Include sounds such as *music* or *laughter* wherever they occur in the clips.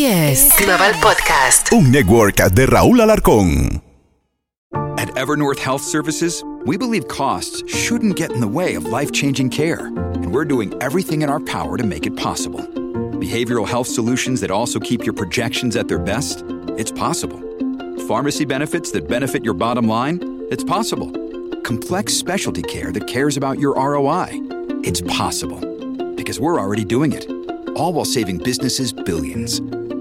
Así es. Global Podcast. Un network de Raúl Alarcón. At Evernorth Health Services, we believe costs shouldn't get in the way of life-changing care, and we're doing everything in our power to make it possible. Behavioral health solutions that also keep your projections at their best? It's possible. Pharmacy benefits that benefit your bottom line? It's possible. Complex specialty care that cares about your ROI? It's possible. Because we're already doing it. All while saving businesses billions.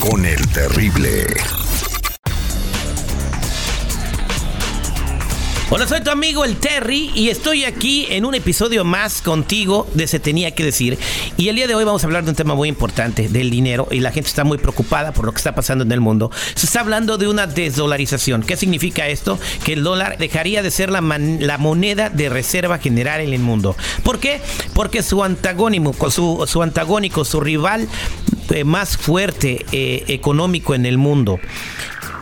Con el terrible. Hola, soy tu amigo el Terry y estoy aquí en un episodio más contigo de Se tenía que decir. Y el día de hoy vamos a hablar de un tema muy importante, del dinero, y la gente está muy preocupada por lo que está pasando en el mundo. Se está hablando de una desdolarización. ¿Qué significa esto? Que el dólar dejaría de ser la, la moneda de reserva general en el mundo. ¿Por qué? Porque su antagónico, su, su antagónico, su rival más fuerte eh, económico en el mundo,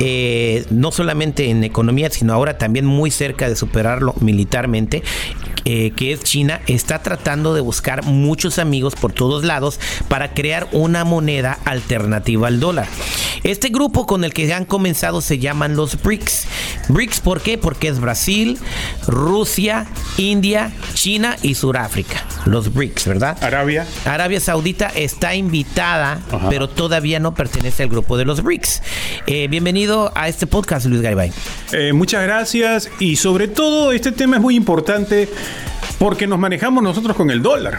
eh, no solamente en economía, sino ahora también muy cerca de superarlo militarmente, eh, que es China, está tratando de buscar muchos amigos por todos lados para crear una moneda alternativa al dólar. Este grupo con el que han comenzado se llaman los BRICS. BRICS, ¿por qué? Porque es Brasil, Rusia, India, China y Sudáfrica. Los BRICS, ¿verdad? Arabia. Arabia Saudita está invitada, pero todavía no pertenece al grupo de los BRICS. Eh, bienvenido a este podcast, Luis Garibay. Eh, muchas gracias y sobre todo este tema es muy importante porque nos manejamos nosotros con el dólar.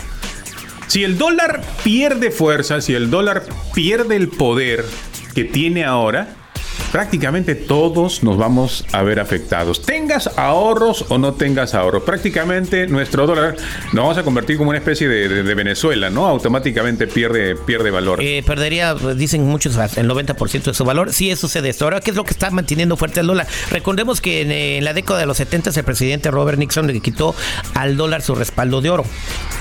Si el dólar pierde fuerza, si el dólar pierde el poder que tiene ahora, prácticamente todos nos vamos a ver afectados. Tengas ahorros o no tengas ahorros. Prácticamente nuestro dólar nos vamos a convertir como una especie de, Venezuela, ¿no? Automáticamente pierde, pierde valor. Eh, perdería, dicen muchos, el 90% de su valor. Sí, eso sucede esto. Ahora, ¿qué es lo que está manteniendo fuerte el dólar? Recordemos que en, la década de los 70 el presidente Robert Nixon le quitó al dólar su respaldo de oro.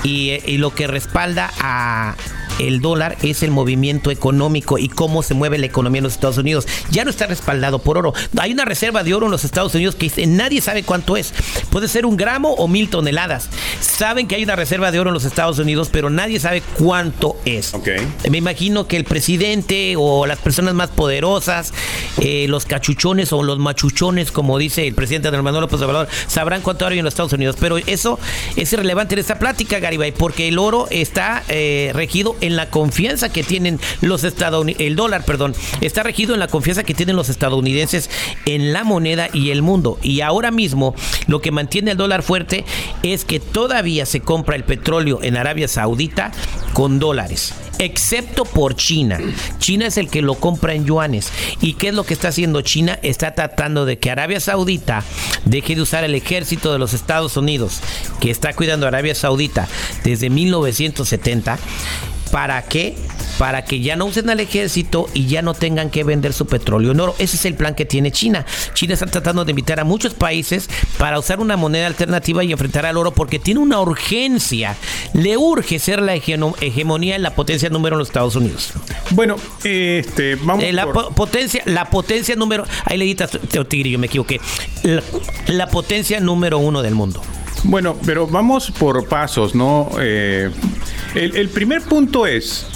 Y, eh, y lo que respalda a el dólar es el movimiento económico y cómo se mueve la economía en los Estados Unidos. Ya no está respaldado por oro. Hay una reserva de oro en los Estados Unidos que nadie sabe cuánto es. Puede ser un gramo o mil toneladas. Saben que hay una reserva de oro en los Estados Unidos, pero nadie sabe cuánto es. Ok. Me imagino que el presidente o las personas más poderosas, eh, los cachuchones o los machuchones, como dice el presidente Andrés Manuel López Obrador, sabrán cuánto hay en los Estados Unidos. Pero eso es irrelevante en esta plática, Garibay, porque el oro está eh, regido en la confianza que tienen los estadounidenses, el dólar, perdón, está regido en la confianza que tienen los estadounidenses en la moneda y el mundo. Y ahora mismo lo que mantiene el dólar fuerte es que todavía se compra el petróleo en Arabia Saudita con dólares excepto por China. China es el que lo compra en yuanes. ¿Y qué es lo que está haciendo China? Está tratando de que Arabia Saudita deje de usar el ejército de los Estados Unidos, que está cuidando Arabia Saudita desde 1970. ¿Para qué? Para que ya no usen al ejército y ya no tengan que vender su petróleo en oro. Ese es el plan que tiene China. China está tratando de invitar a muchos países para usar una moneda alternativa y enfrentar al oro porque tiene una urgencia. Le urge ser la hegemonía en la potencia número en los Estados Unidos. Bueno, este, vamos Eh, la por- po- potencia, la potencia número. Ahí le Tigrillo, me equivoqué. La, la potencia número uno del mundo. Bueno, pero vamos por pasos, ¿no? Eh, el, primer punto es,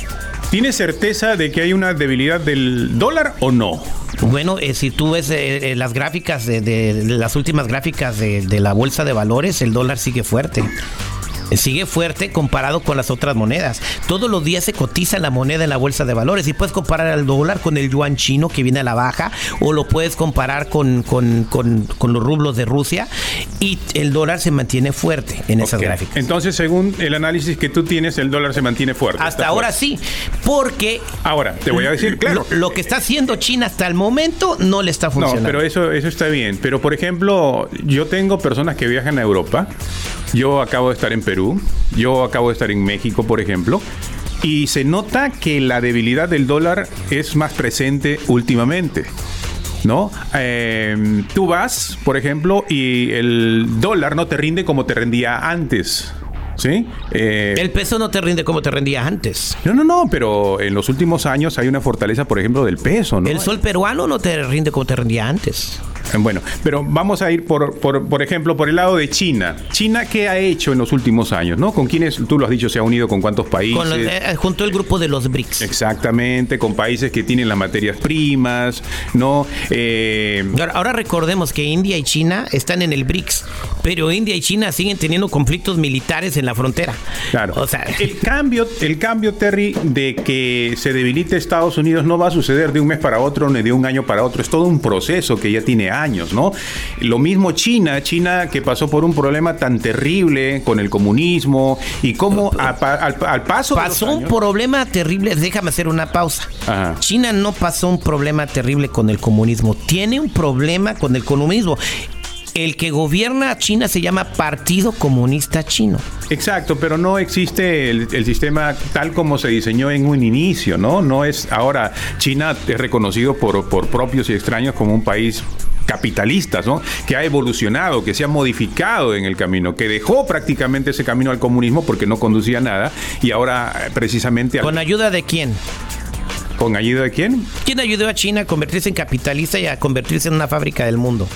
¿tienes certeza de que hay una debilidad del dólar o no? Bueno, eh, si tú ves eh, eh, las gráficas de, las últimas gráficas de la bolsa de valores, el dólar sigue fuerte. Sigue fuerte comparado con las otras monedas. Todos los días se cotiza la moneda en la bolsa de valores y puedes comparar al dólar con el yuan chino que viene a la baja o lo puedes comparar con, con- con- con los rublos de Rusia y el dólar se mantiene fuerte en esas gráficas. Entonces, según el análisis que tú tienes, el dólar se mantiene fuerte. Hasta ahora fuerte. sí, porque Ahora, te voy a decir, claro. lo, lo que está haciendo China hasta el momento no le está No, funcionando. pero eso, eso está bien. Pero, por ejemplo, yo tengo personas que viajan a Europa. Yo acabo de estar en Perú. Yo acabo de estar en México, por ejemplo. Y se nota que la debilidad del dólar es más presente últimamente. ¿no? Eh, tú vas, por ejemplo, y el dólar no te rinde como te rendía antes. ¿Sí? Eh, el peso no te rinde como te rendía antes. No, no, no, pero en los últimos años hay una fortaleza, por ejemplo, del peso, ¿no? El sol peruano no te rinde como te rendía antes. *laughs* Bueno, pero vamos a ir por, por, ejemplo, por el lado de China. China, ¿qué ha hecho en los últimos años? ¿no? ¿Con quiénes, tú lo has dicho, se ha unido con cuántos países? Con eh, junto al grupo de los BRICS. Exactamente, con países que tienen las materias primas, ¿no? Eh, ahora, recordemos que India y China están en el BRICS, pero India y China siguen teniendo conflictos militares en la frontera. Claro. O sea, el cambio, el cambio, Terry, de que se debilite Estados Unidos no va a suceder de un mes para otro ni de un año para otro. Es todo un proceso que ya tiene años, ¿no? Lo mismo China, China que pasó por un problema tan terrible con el comunismo y cómo al, paso... Pasó un problema terrible, déjame hacer una pausa. China no pasó un problema terrible con el comunismo, tiene un problema con el comunismo el que gobierna China se llama Partido Comunista Chino. Exacto, pero no existe el, sistema tal como se diseñó en un inicio, ¿no? No es ahora China es reconocido por, por propios y extraños como un país capitalistas, ¿no? Que ha evolucionado, que se ha modificado en el camino, que dejó prácticamente ese camino al comunismo porque no conducía a nada y ahora eh, precisamente... ¿Con ayuda de quién? ¿Con ayuda de quién? ¿Quién ayudó a China a convertirse en capitalista y a convertirse en una fábrica del mundo?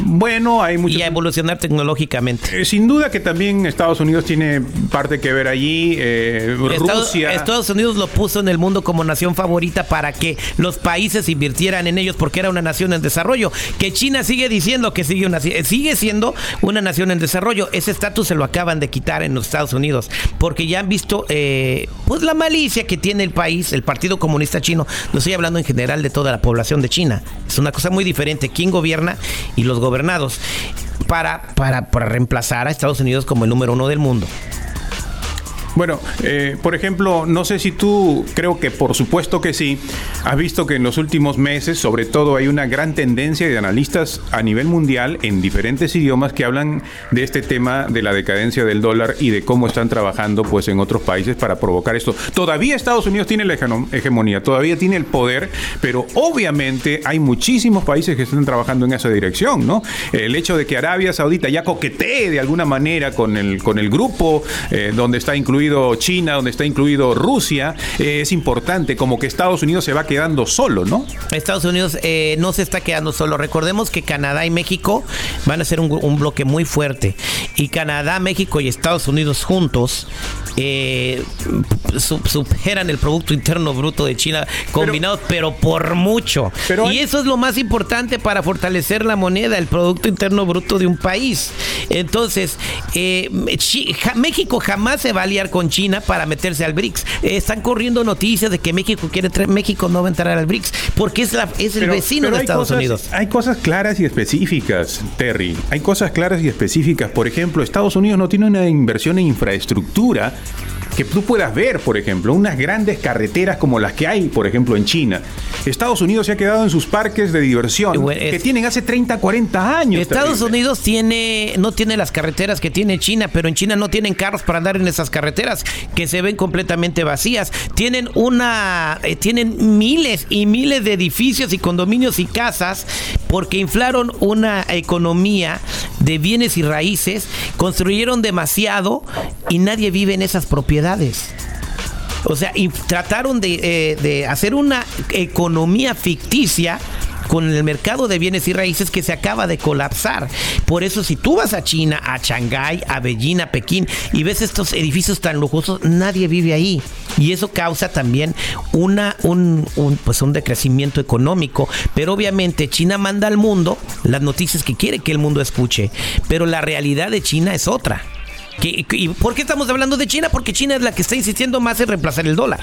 Bueno, hay mucho. Y a evolucionar tecnológicamente. Eh, sin duda que también Estados Unidos tiene parte que ver allí. Eh, Rusia. Estados Unidos lo puso en el mundo como nación favorita para que los países invirtieran en ellos porque era una nación en desarrollo. Que China sigue diciendo que sigue, una, sigue siendo una nación en desarrollo. Ese estatus se lo acaban de quitar en los Estados Unidos porque ya han visto eh, pues la malicia que tiene el país, el Partido Comunista Chino. No estoy hablando en general de toda la población de China. Es una cosa muy diferente. ¿Quién gobierna y los gobernados para, para, para reemplazar a Estados Unidos como el número uno del mundo. Bueno, eh, por ejemplo, no sé si tú, creo que por supuesto que sí, has visto que en los últimos meses, sobre todo, hay una gran tendencia de analistas a nivel mundial en diferentes idiomas que hablan de este tema de la decadencia del dólar y de cómo están trabajando pues en otros países para provocar esto. Todavía Estados Unidos tiene la hegemonía, todavía tiene el poder, pero obviamente hay muchísimos países que están trabajando en esa dirección, ¿no? El hecho de que Arabia Saudita ya coquetee de alguna manera con el, con el grupo eh, donde está incluido China, donde está incluido Rusia, eh, es importante, como que Estados Unidos se va quedando solo, ¿no? Estados Unidos eh, no se está quedando solo. Recordemos que Canadá y México van a ser un, bloque muy fuerte. Y Canadá, México y Estados Unidos juntos eh, superan el Producto Interno Bruto de China combinados, pero, por mucho. y eso es lo más importante para fortalecer la moneda, el Producto Interno Bruto de un país. Entonces, México jamás se va a aliar con China para meterse al BRICS. están corriendo noticias de que México quiere México no va a entrar al BRICS porque es, la, es el vecino de Estados Unidos. Hay cosas claras y específicas, Terry. Hay cosas claras y específicas. Por ejemplo, Estados Unidos no tiene una inversión en infraestructura que tú puedas ver, por ejemplo, unas grandes carreteras como las que hay, por ejemplo, en China. Estados Unidos se ha quedado en sus parques de diversión que tienen hace 30, 40 años. Estados Unidos tiene no tiene las carreteras que tiene China, pero en China no tienen carros para andar en esas carreteras que se ven completamente vacías. Tienen una eh, tienen miles y miles de edificios y condominios y casas porque inflaron una economía de bienes y raíces, construyeron demasiado y nadie vive en esas propiedades. O sea, y trataron de, eh, de hacer una economía ficticia con el mercado de bienes y raíces que se acaba de colapsar. Por eso si tú vas a China, a Shanghái, a Beijing, a Pekín y ves estos edificios tan lujosos, nadie vive ahí. Y eso causa también una, un, pues un decrecimiento económico. Pero obviamente China manda al mundo las noticias que quiere que el mundo escuche. Pero la realidad de China es otra. ¿Y por qué estamos hablando de China? Porque China es la que está insistiendo más en reemplazar el dólar.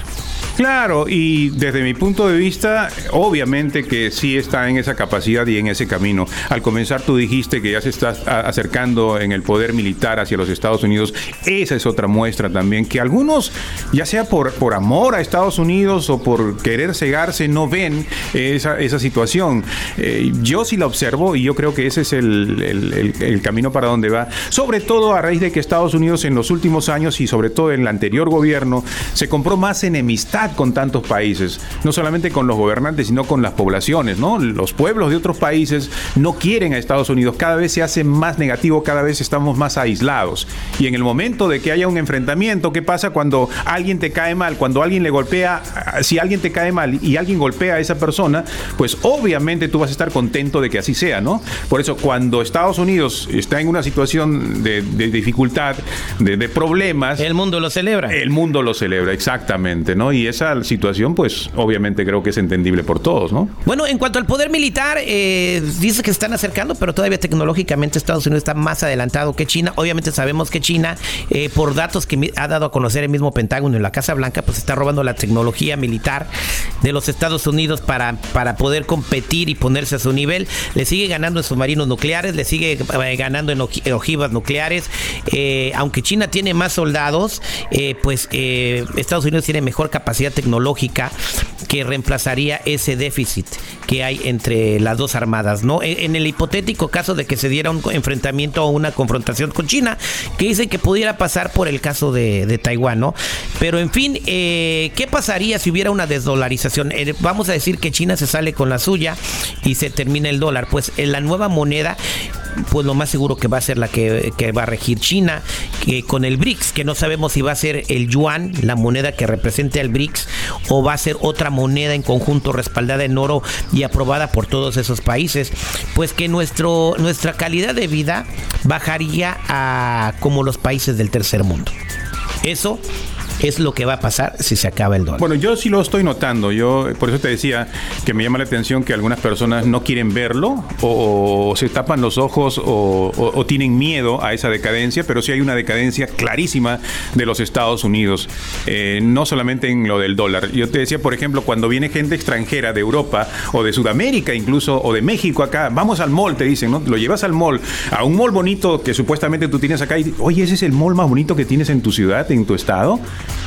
Claro, y desde mi punto de vista, obviamente que sí está en esa capacidad y en ese camino. Al comenzar tú dijiste que ya se está acercando en el poder militar hacia los Estados Unidos. Esa es otra muestra también, que algunos, ya sea por, por amor a Estados Unidos o por querer cegarse, no ven esa, esa situación. Eh, yo sí la observo y yo creo que ese es el, el, el camino para donde va. Sobre todo a raíz de que Estados Unidos en los últimos años y sobre todo en el anterior gobierno se compró más enemistad con tantos países, no solamente con los gobernantes, sino con las poblaciones, ¿no? Los pueblos de otros países no quieren a Estados Unidos, cada vez se hace más negativo, cada vez estamos más aislados. Y en el momento de que haya un enfrentamiento, ¿qué pasa cuando alguien te cae mal? Cuando alguien le golpea, si alguien te cae mal y alguien golpea a esa persona, pues obviamente tú vas a estar contento de que así sea, ¿no? Por eso cuando Estados Unidos está en una situación de, dificultad, de, de, problemas... El mundo lo celebra. El mundo lo celebra, exactamente, ¿no? Y esa situación, pues obviamente creo que es entendible por todos, ¿no? Bueno, en cuanto al poder militar, eh, dice que se están acercando, pero todavía tecnológicamente Estados Unidos está más adelantado que China. Obviamente sabemos que China, eh, por datos que ha dado a conocer el mismo Pentágono en la Casa Blanca, pues está robando la tecnología militar de los Estados Unidos para, para poder competir y ponerse a su nivel. Le sigue ganando en submarinos nucleares, le sigue eh, ganando en ojivas nucleares. Aunque China tiene más soldados, pues Estados Unidos tiene mejor capacidad tecnológica que reemplazaría ese déficit que hay entre las dos armadas, ¿no? E, en el hipotético caso de que se diera un enfrentamiento o una confrontación con China, que dicen que pudiera pasar por el caso de, Taiwán, ¿no? Pero en fin, eh, ¿qué pasaría si hubiera una desdolarización? Eh, vamos a decir que China se sale con la suya y se termina el dólar. Pues en la nueva moneda pues lo más seguro que va a ser la que, va a regir China, que con el BRICS, que no sabemos si va a ser el yuan, la moneda que represente al BRICS, o va a ser otra moneda en conjunto respaldada en oro y aprobada por todos esos países, pues que nuestro, nuestra calidad de vida bajaría a como los países del tercer mundo. Eso es lo que va a pasar si se acaba el dólar. Bueno, yo sí lo estoy notando. Yo por eso te decía que me llama la atención que algunas personas no quieren verlo o, se tapan los ojos o, tienen miedo a esa decadencia, pero sí hay una decadencia clarísima de los Estados Unidos, eh, no solamente en lo del dólar. Yo te decía, por ejemplo, cuando viene gente extranjera de Europa o de Sudamérica incluso o de México acá, vamos al mall, te dicen, ¿no? Lo llevas al mall, a un mall bonito que supuestamente tú tienes acá y, oye, ese es el mall más bonito que tienes en tu ciudad, en tu estado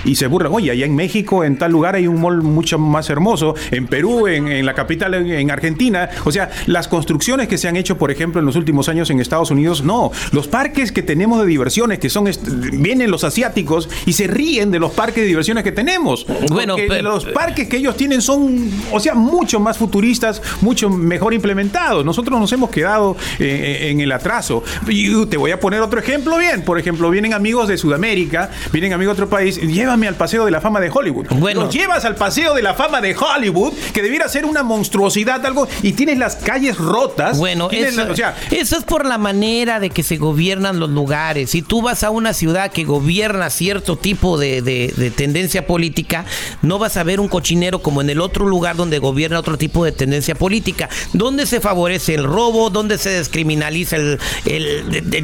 y se burlan. Oye, allá en México, en tal lugar hay un mall mucho más hermoso, en Perú, en, la capital, en, Argentina. O sea, las construcciones que se han hecho, por ejemplo, en los últimos años en Estados Unidos, no. Los parques que tenemos de diversiones, que son, vienen los asiáticos y se ríen de los parques de diversiones que tenemos. Bueno, los parques que ellos tienen son, o sea, mucho más futuristas, mucho mejor implementados. Nosotros nos hemos quedado eh, eh, en el atraso. Y te voy a poner otro ejemplo bien. Por ejemplo, vienen amigos de Sudamérica, vienen amigos de otro país, llévame al Paseo de la Fama de Hollywood. Bueno. Los llevas al Paseo de la Fama de Hollywood, que debiera ser una monstruosidad, algo, y tienes las calles rotas. Bueno, eso, eso es por la manera de que se gobiernan los lugares. Si tú vas a una ciudad que gobierna cierto tipo de, tendencia política, no vas a ver un cochinero como en el otro lugar donde gobierna otro tipo de tendencia política, donde se favorece el robo, donde se descriminaliza el,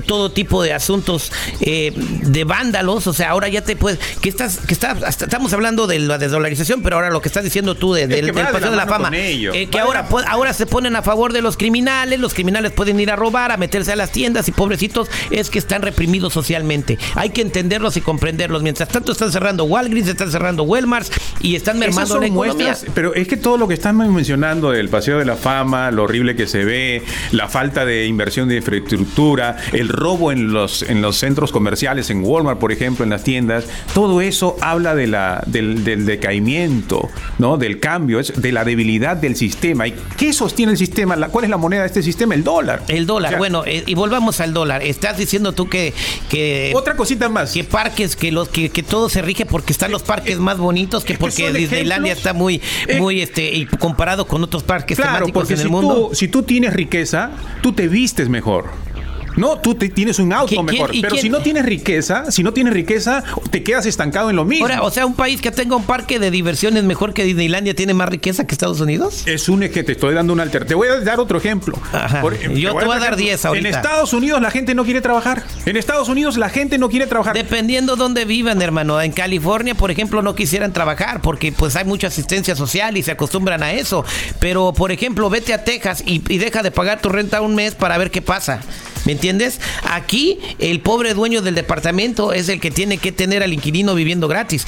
todo tipo de asuntos eh, de vándalos. O sea, ahora ya te puedes. Que estás, que estamos hablando de la desdolarización, pero ahora lo que estás diciendo tú del, del Paseo de la, Fama, eh, que ahora, ahora se ponen a favor de los criminales, los criminales pueden ir a robar, a meterse a las tiendas y pobrecitos es que están reprimidos socialmente. Hay que entenderlos y comprenderlos. Mientras tanto están cerrando Walgreens, están cerrando Walmart y están mermando la economía. pero es que todo lo que están mencionando del Paseo de la Fama, lo horrible que se ve, la falta de inversión de infraestructura, el robo en los, en los centros comerciales, en Walmart, por ejemplo, en las tiendas, todo eso habla de la, del, decaimiento, ¿no? del cambio, es de la debilidad del sistema. ¿Y qué sostiene el sistema? ¿Cuál es la moneda de este sistema? El dólar. El dólar, bueno, eh, y volvamos al dólar. Estás diciendo tú que, que... Otra cosita más. Que parques, que los que, que todo se rige porque están los parques más bonitos, que porque Disneylandia está muy, eh, muy este, y comparado con otros parques temáticos en el mundo. si tú tienes riqueza, tú te vistes mejor. No, tú te- tienes un auto ¿Quién- mejor. pero quién- si no tienes riqueza, si no tienes riqueza, te quedas estancado en lo mismo. Ahora, o sea, un país que tenga un parque de diversiones mejor que Disneylandia tiene más riqueza que Estados Unidos. Es un que te estoy dando un alter. Te voy a dar otro ejemplo. Ajá. Yo te voy a dar ejemplo. 10 ahorita. En Estados Unidos la gente no quiere trabajar. En Estados Unidos la gente no quiere trabajar. Dependiendo dónde vivan, hermano. En California, por ejemplo, no quisieran trabajar porque pues hay mucha asistencia social y se acostumbran a eso. Pero, por ejemplo, vete a Texas y, y deja de pagar tu renta un mes para ver qué pasa. ¿Me entiendes? Aquí el pobre dueño del departamento es el que tiene que tener al inquilino viviendo gratis.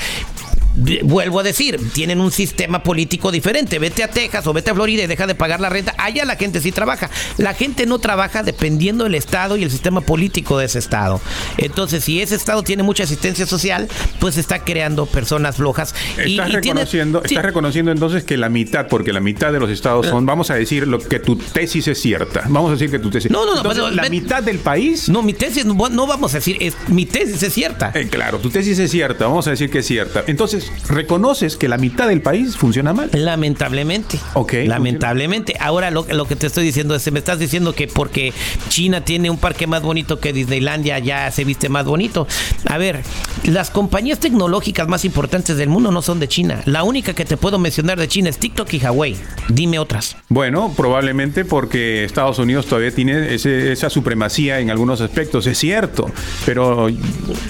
Vuelvo a decir, tienen un sistema político diferente. Vete a Texas o vete a Florida y deja de pagar la renta. Allá la gente sí trabaja. La gente no trabaja dependiendo del estado y el sistema político de ese estado. Entonces, si ese estado tiene mucha asistencia social, pues está creando personas flojas. Estás y reconociendo, estás reconociendo entonces que la mitad, porque la mitad de los estados son, vamos a decir, lo que tu tesis es cierta. Vamos a decir que tu tesis. No, no, no, Entonces, pero- la mitad del país. No, mi tesis, no, no vamos a decir, es, mi tesis es cierta. Eh, claro, tu tesis es cierta, vamos a decir que es cierta. Entonces, reconoces que la mitad del país funciona mal. Lamentablemente. Ok, Lamentablemente. Ahora lo, lo que te estoy diciendo es, me estás diciendo que porque China tiene un parque más bonito que Disneylandia ya se viste más bonito. A ver, las compañías tecnológicas más importantes del mundo no son de China. La única que te puedo mencionar de China es TikTok y Huawei. Dime otras. Bueno, probablemente porque Estados Unidos todavía tiene ese- esa supremacía en algunos aspectos, es cierto, pero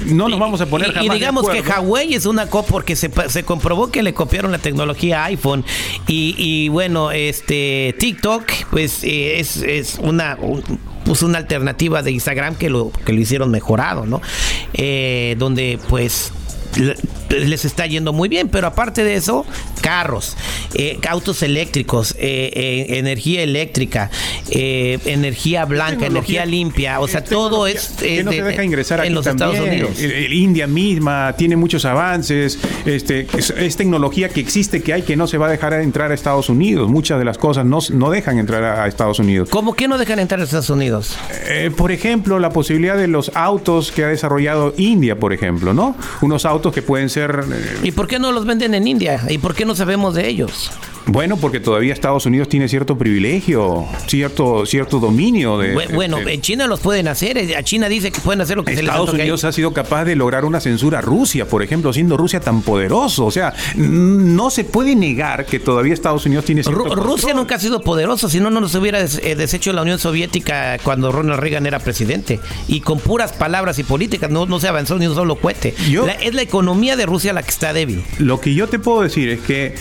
no nos vamos a poner Y- y, de digamos que. Huawei es una cop porque se, comprobó que le copiaron la tecnología a iPhone y, y bueno este TikTok pues eh, es, es una un- una alternativa de Instagram que lo que lo hicieron mejorado no Eh, donde pues les está yendo muy bien, pero aparte de eso, carros, eh, autos eléctricos, eh, eh, energía eléctrica, energía blanca, energía limpia, o sea, todo es que eh, no se de- deja ingresar en aquí los también. Estados Unidos. El- el India misma tiene muchos avances. Este, es, es tecnología que existe, que hay, que no se va a dejar entrar a Estados Unidos. Muchas de las cosas no, no dejan entrar a, a Estados Unidos. ¿Cómo que no dejan entrar a Estados Unidos? Por ejemplo, la posibilidad de los autos que ha desarrollado India, por ejemplo, ¿no? Unos autos que pueden ser eh, ¿Y por qué no los venden en India? ¿Y por qué no sabemos de ellos? Bueno, porque todavía Estados Unidos tiene cierto privilegio, cierto, cierto dominio de. Bu- Bueno, de- en China los pueden hacer. eh, A China dice que pueden hacer lo que se les Estados antoje. Unidos ha sido capaz de lograr una censura a Rusia, por ejemplo, siendo Rusia tan poderoso. O sea, no se puede negar que todavía Estados Unidos tiene cierto Ru- control. Rusia nunca ha sido poderoso, si no, no nos hubiera des- eh, deshecho la Unión Soviética cuando Ronald Reagan era presidente. Y con puras palabras y políticas no, no se avanzó ni un solo cohete. Yo- La- es la economía de Rusia la que está débil. Lo que yo te puedo decir es que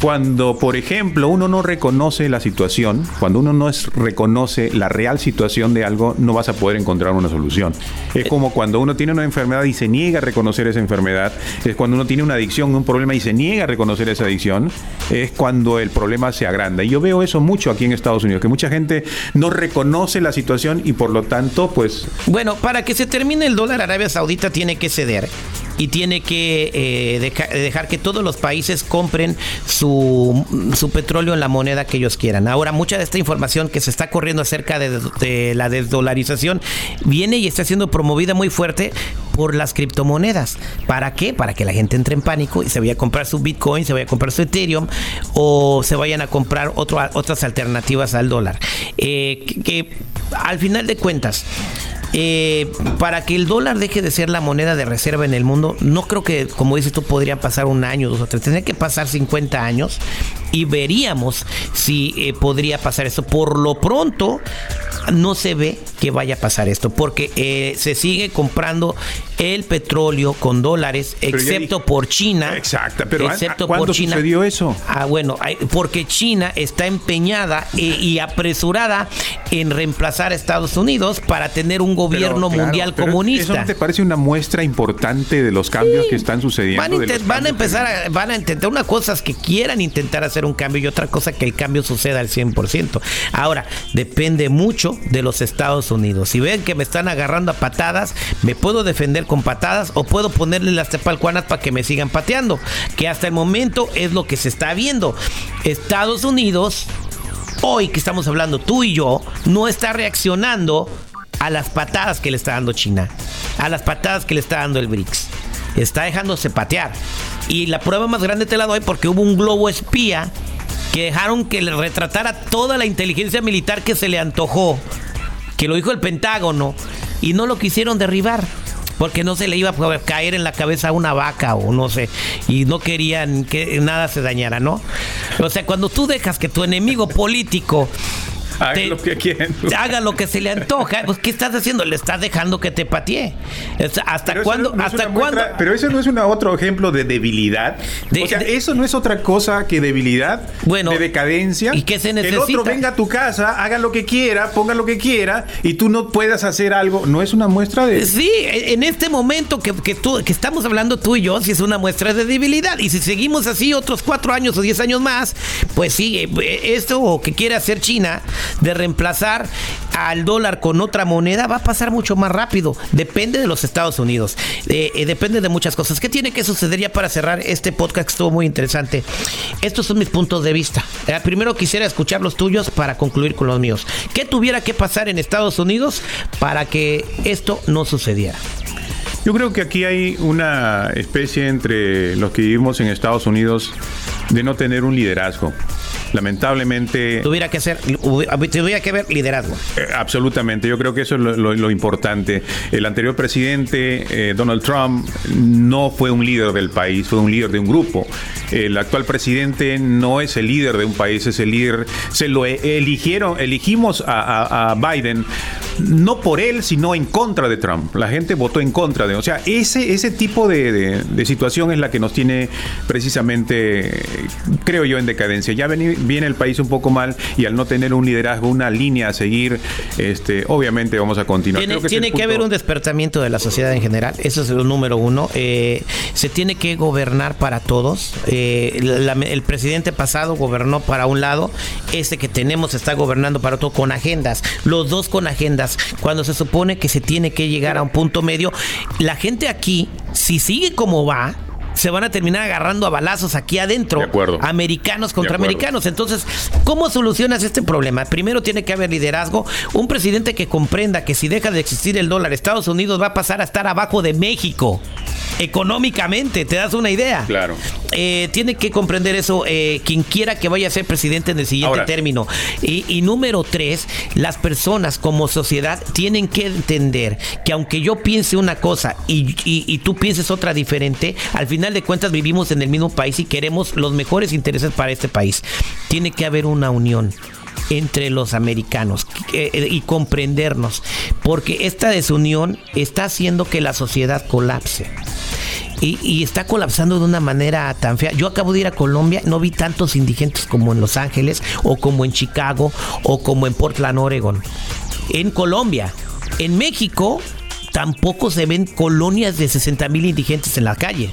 cuando, por ejemplo, uno no reconoce la situación, cuando uno no es, reconoce la real situación de algo, no vas a poder encontrar una solución. Es como cuando uno tiene una enfermedad y se niega a reconocer esa enfermedad, es cuando uno tiene una adicción, un problema y se niega a reconocer esa adicción, es cuando el problema se agranda. Y yo veo eso mucho aquí en Estados Unidos, que mucha gente no reconoce la situación y por lo tanto, pues Bueno, para que se termine el dólar, Arabia Saudita tiene que ceder y tiene que eh, deja- dejar que todos los países compren su, su petróleo en la moneda que ellos quieran. Ahora, mucha de esta información que se está corriendo acerca de, la desdolarización viene y está siendo promovida muy fuerte por las criptomonedas. ¿Para qué? Para que la gente entre en pánico y se vaya a comprar su Bitcoin, se vaya a comprar su Ethereum o se vayan a comprar otras alternativas al dólar. Eh, que al final de cuentas, eh, para que el dólar deje de ser la moneda de reserva en el mundo, no creo que, como dices tú, podría pasar un año, dos o tres. Tendría que pasar 50 años y veríamos si eh, podría pasar esto. Por lo pronto, no se ve que vaya a pasar esto, porque eh, se sigue comprando el petróleo con dólares, Pero excepto por China. Exacto, pero excepto ¿cuándo por China. sucedió eso? Ah, bueno, porque China está empeñada y apresurada en reemplazar a Estados Unidos para tener un gobierno Pero, claro, mundial ¿Eso comunista. no te parece una muestra importante de los cambios que están sucediendo? Van a, de intent- los van a cambios que- empezar a, van a intentar una cosa es que quieran intentar hacer un cambio y otra cosa que el cambio suceda al 100%. Ahora, depende mucho de los Estados Unidos. Si ven que me están agarrando a patadas, me puedo defender con patadas o puedo ponerle las tepalcuanas para que me sigan pateando, que hasta el momento es lo que se está viendo. Estados Unidos hoy que estamos hablando tú y yo, no está reaccionando a las patadas que le está dando China, a las patadas que le está dando el BRICS. Está dejándose patear. Y la prueba más grande te la doy porque hubo un globo espía que dejaron que le retratara toda la inteligencia militar que se le antojó que lo dijo el Pentágono y no lo quisieron derribar porque no se le iba a caer en la cabeza una vaca o no sé, y no querían que nada se dañara, ¿no? O sea, cuando tú dejas que tu enemigo político Haga lo que quieren. Haga lo que se le antoja. Pues, ¿qué estás haciendo? Le estás dejando que te patee. ¿Hasta cuándo? ¿Hasta cuándo? pero eso no es un otro ejemplo de debilidad. o sea, eso no es otra cosa que debilidad, bueno, de decadencia. ¿Y qué se necesita? Que el otro venga a tu casa, haga lo que quiera, ponga lo que quiera y tú no puedas hacer algo. ¿No es una muestra de...? Sí, en este momento que, que, tú, que estamos hablando tú y yo, sí es una muestra de debilidad. Y si seguimos así otros cuatro años o diez años más, pues sí, eh, esto que quiere hacer China de reemplazar al dólar con otra moneda va a pasar mucho más rápido. Depende de los Estados Unidos. Eh, eh, depende de muchas cosas. ¿Qué tiene que suceder ya para cerrar este podcast estuvo muy interesante? Estos son mis puntos de vista. Eh, primero quisiera escuchar los tuyos para concluir con los míos. ¿Qué tuviera que pasar en Estados Unidos para que esto no sucediera? Yo creo que aquí hay una especie entre los que vivimos en Estados Unidos de no tener un liderazgo lamentablemente... Tuviera que ser, tuviera que haber liderazgo. Eh, absolutamente, yo creo que eso es lo, importante. El anterior presidente, eh, Donald Trump, no fue un líder del país, fue un líder de un grupo. El actual presidente no es el líder de un país, es el líder, se lo e, eligieron, eligimos a, Biden no por él, sino en contra de Trump. La gente votó en contra de, o sea, ese, ese tipo de, situación es la que nos tiene precisamente, creo yo, en decadencia. Ya viene el país un poco mal y al no tener un liderazgo, una línea a seguir, este, obviamente vamos a continuar. Tiene, que, haber un despertamiento de la sociedad en general, eso es lo número uno. Eh, se tiene que gobernar para todos. Eh, el presidente pasado gobernó para un lado, este que tenemos está gobernando para otro con agendas, los dos con agendas. Cuando se supone que se tiene que llegar a un punto medio, la gente aquí, si sigue como va, se van a terminar agarrando a balazos aquí adentro. De acuerdo. Americanos contra americanos. Entonces, ¿cómo solucionas este problema? Primero tiene que haber liderazgo. Un presidente que comprenda que si deja de existir el dólar, Estados Unidos va a pasar a estar abajo de México económicamente, ¿te das una idea? Claro. Eh, tiene que comprender eso eh, quien quiera que vaya a ser presidente en el siguiente término. Y, número tres, las personas como sociedad tienen que entender que aunque yo piense una cosa y, y tú pienses otra diferente, al final de cuentas vivimos en el mismo país y queremos los mejores intereses para este país. Tiene que haber una unión entre los americanos eh, y comprendernos, porque esta desunión está haciendo que la sociedad colapse. Y, está colapsando de una manera tan fea. Yo acabo de ir a Colombia, no vi tantos indigentes como en Los Ángeles, o como en Chicago, o como en Portland, Oregon. En Colombia. En México tampoco se ven colonias de 60 mil indigentes en la calle.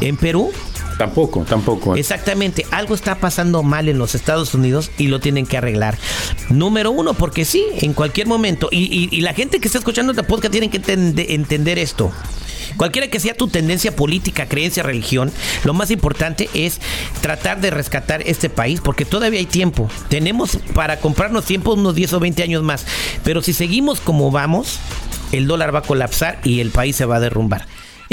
En Perú Tampoco, tampoco. Exactamente, algo está pasando mal en los Estados Unidos y lo tienen que arreglar. Número uno, porque sí, en cualquier momento. Y, la gente que está escuchando este podcast tiene que entender esto. Cualquiera que sea tu tendencia política, creencia, religión, lo más importante es tratar de rescatar este país porque todavía hay tiempo. Tenemos para comprarnos tiempo unos 10 o 20 años más. Pero si seguimos como vamos, el dólar va a colapsar y el país se va a derrumbar.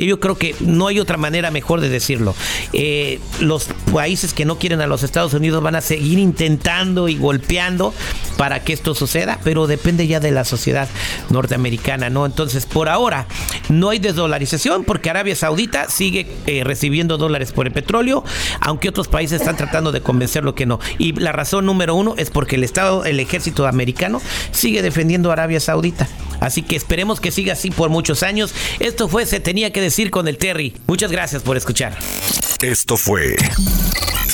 Yo creo que no hay otra manera mejor de decirlo. Eh, los países que no quieren a los Estados Unidos van a seguir intentando y golpeando para que esto suceda, pero depende ya de la sociedad norteamericana, ¿no? Entonces, por ahora, no hay desdolarización porque Arabia Saudita sigue eh, recibiendo dólares por el petróleo, aunque otros países están tratando de convencerlo que no. Y la razón número uno es porque el Estado, el ejército americano sigue defendiendo a Arabia Saudita. Así que esperemos que siga así por muchos años. Esto fue Se tenía que decir con el Terry. Muchas gracias por escuchar. Esto fue